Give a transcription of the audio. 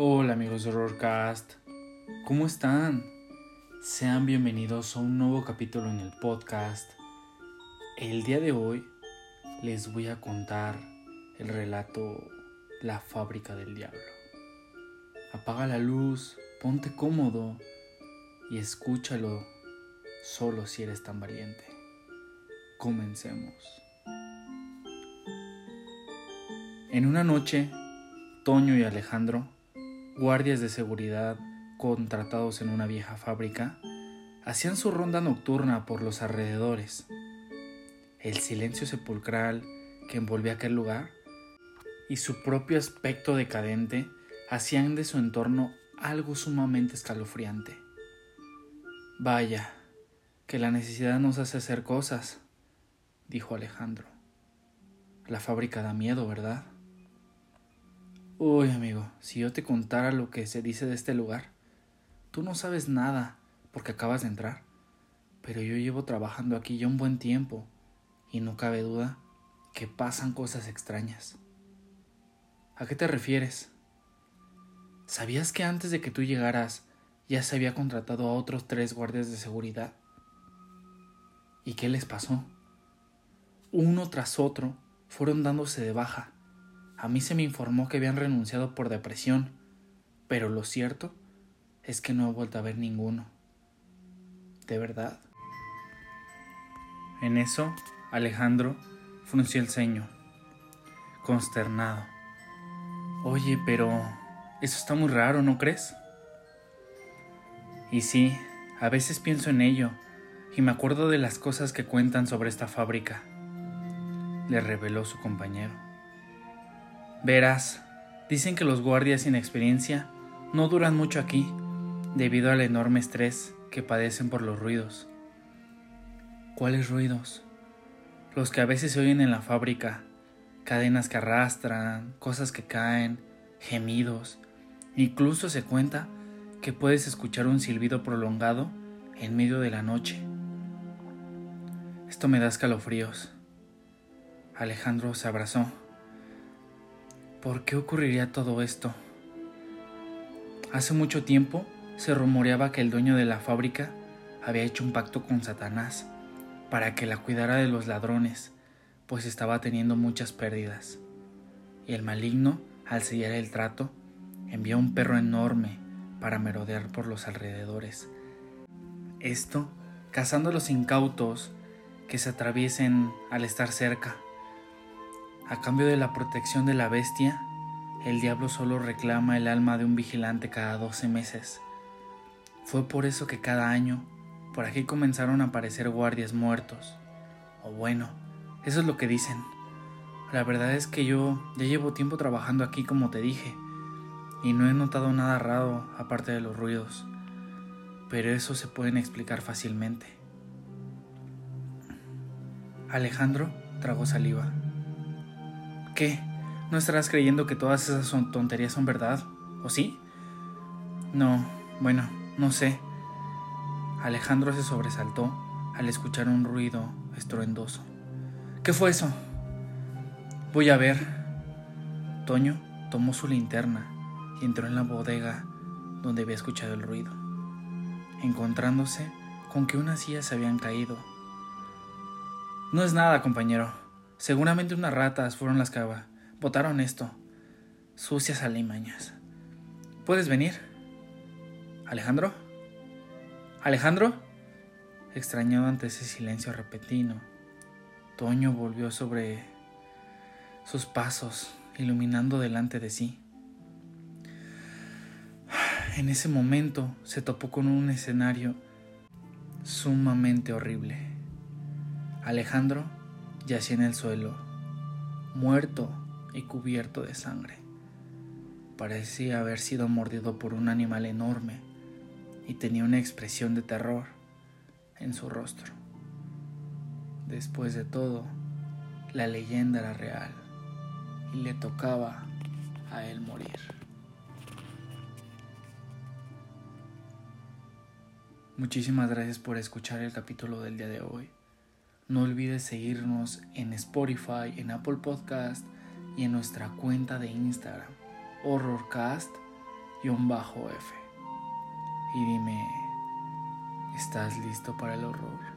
amigos de Horrorcast? ¿Cómo están? Sean bienvenidos a un nuevo capítulo en el podcast. El día de hoy les voy a contar el relato La fábrica del diablo. Apaga la luz, ponte cómodo y escúchalo solo si eres tan valiente. Comencemos. En una noche, Toño y Alejandro, guardias de seguridad contratados en una vieja fábrica, hacían su ronda nocturna por los alrededores. El silencio sepulcral que envolvía aquel lugar y su propio aspecto decadente hacían de su entorno algo sumamente escalofriante. Vaya, que la necesidad nos hace hacer cosas, dijo Alejandro. La fábrica da miedo, ¿verdad? Uy, amigo, si yo te contara lo que se dice de este lugar, tú no sabes nada porque acabas de entrar, pero yo llevo trabajando aquí ya un buen tiempo y no cabe duda que pasan cosas extrañas. ¿A qué te refieres? ¿Sabías que antes de que tú llegaras ya se había contratado a otros tres guardias de seguridad? ¿Y qué les pasó? Uno tras otro fueron dándose de baja a mí se me informó que habían renunciado por depresión, pero lo cierto es que no he vuelto a ver ninguno. ¿De verdad? En eso, Alejandro frunció el ceño, consternado. Oye, pero eso está muy raro, ¿no crees? Y sí, a veces pienso en ello y me acuerdo de las cosas que cuentan sobre esta fábrica, le reveló su compañero. Verás, dicen que los guardias sin experiencia no duran mucho aquí, debido al enorme estrés que padecen por los ruidos. ¿Cuáles ruidos? Los que a veces se oyen en la fábrica, cadenas que arrastran, cosas que caen, gemidos. Incluso se cuenta que puedes escuchar un silbido prolongado en medio de la noche. Esto me da escalofríos. Alejandro se abrazó. ¿Por qué ocurriría todo esto? Hace mucho tiempo se rumoreaba que el dueño de la fábrica había hecho un pacto con Satanás para que la cuidara de los ladrones, pues estaba teniendo muchas pérdidas. Y el maligno, al sellar el trato, envió un perro enorme para merodear por los alrededores. Esto cazando a los incautos que se atraviesen al estar cerca. A cambio de la protección de la bestia, el diablo solo reclama el alma de un vigilante cada 12 meses. Fue por eso que cada año por aquí comenzaron a aparecer guardias muertos. O bueno, eso es lo que dicen. La verdad es que yo ya llevo tiempo trabajando aquí como te dije, y no he notado nada raro aparte de los ruidos, pero eso se pueden explicar fácilmente. Alejandro tragó saliva. ¿Qué? ¿No estarás creyendo que todas esas tonterías son verdad? ¿O sí? No, bueno, no sé. Alejandro se sobresaltó al escuchar un ruido estruendoso. ¿Qué fue eso? Voy a ver. Toño tomó su linterna y entró en la bodega donde había escuchado el ruido, encontrándose con que unas sillas se habían caído. No es nada, compañero, Seguramente unas ratas fueron las que botaron esto. Sucias alimañas. ¿Puedes venir? ¿Alejandro? ¿Alejandro? Extrañado ante ese silencio repentino, Toño volvió sobre sus pasos, iluminando delante de sí. En ese momento se topó con un escenario sumamente horrible. Alejandro yacía en el suelo, muerto y cubierto de sangre. Parecía haber sido mordido por un animal enorme y tenía una expresión de terror en su rostro. Después de todo, la leyenda era real y le tocaba a él morir. Muchísimas gracias por escuchar el capítulo del día de hoy. No olvides seguirnos en Spotify, en Apple Podcast y en nuestra cuenta de Instagram, Horrorcast, y un bajo F. Y dime, ¿estás listo para el horror?